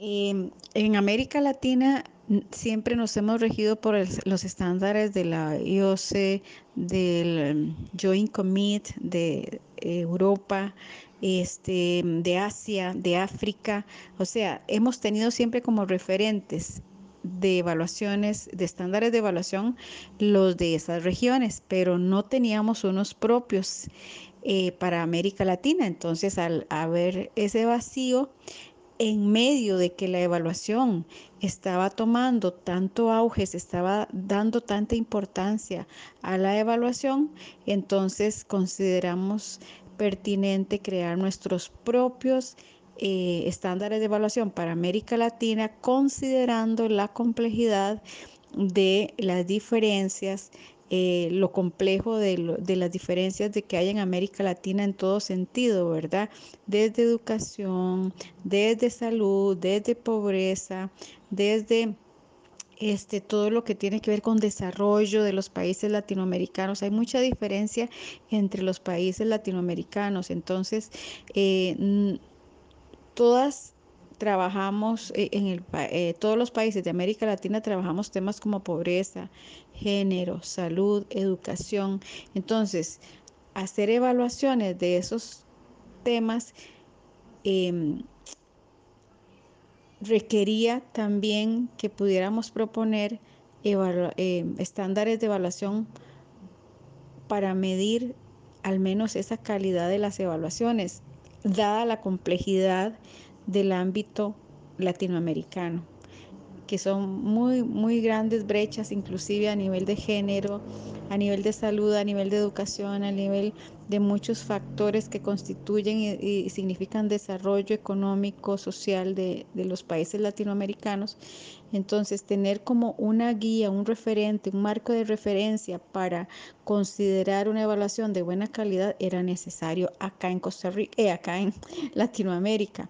En América Latina siempre nos hemos regido por los estándares de la IOC, del Joint Commit de Europa, este, de Asia, de África. O sea, hemos tenido siempre como referentes de evaluaciones, de estándares de evaluación, los de esas regiones, pero no teníamos unos propios eh, para América Latina. Entonces, al haber ese vacío, en medio de que la evaluación estaba tomando tanto auge, se estaba dando tanta importancia a la evaluación, entonces consideramos pertinente crear nuestros propios eh, estándares de evaluación para América Latina, considerando la complejidad de las diferencias eh, lo complejo de, de, las diferencias de que hay en América Latina en todo sentido, ¿verdad? Desde educación, desde salud, desde pobreza, desde este, todo lo que tiene que ver con desarrollo de los países latinoamericanos. Hay mucha diferencia entre los países latinoamericanos, entonces eh, todas trabajamos eh, en el, eh, todos los países de América Latina trabajamos temas como pobreza, género, salud, educación. Entonces, hacer evaluaciones de esos temas em, requería también que pudiéramos proponer em, estándares de evaluación para medir al menos esa calidad de las evaluaciones, dada la complejidad del ámbito latinoamericano, que son muy, muy grandes brechas, inclusive a nivel de género, a nivel de salud, a nivel de educación, a nivel de muchos factores que constituyen y, significan desarrollo económico, social de, de, los países latinoamericanos. Entonces, tener como una guía, un referente, un marco de referencia para considerar una evaluación de buena calidad era necesario acá en Costa Rica, eh, acá en Latinoamérica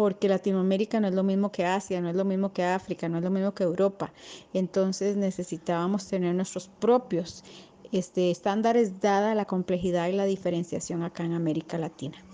porque Latinoamérica no es lo mismo que Asia, no es lo mismo que África, no es lo mismo que Europa. Entonces necesitábamos tener nuestros propios este, estándares dada la complejidad y la diferenciación acá en América Latina.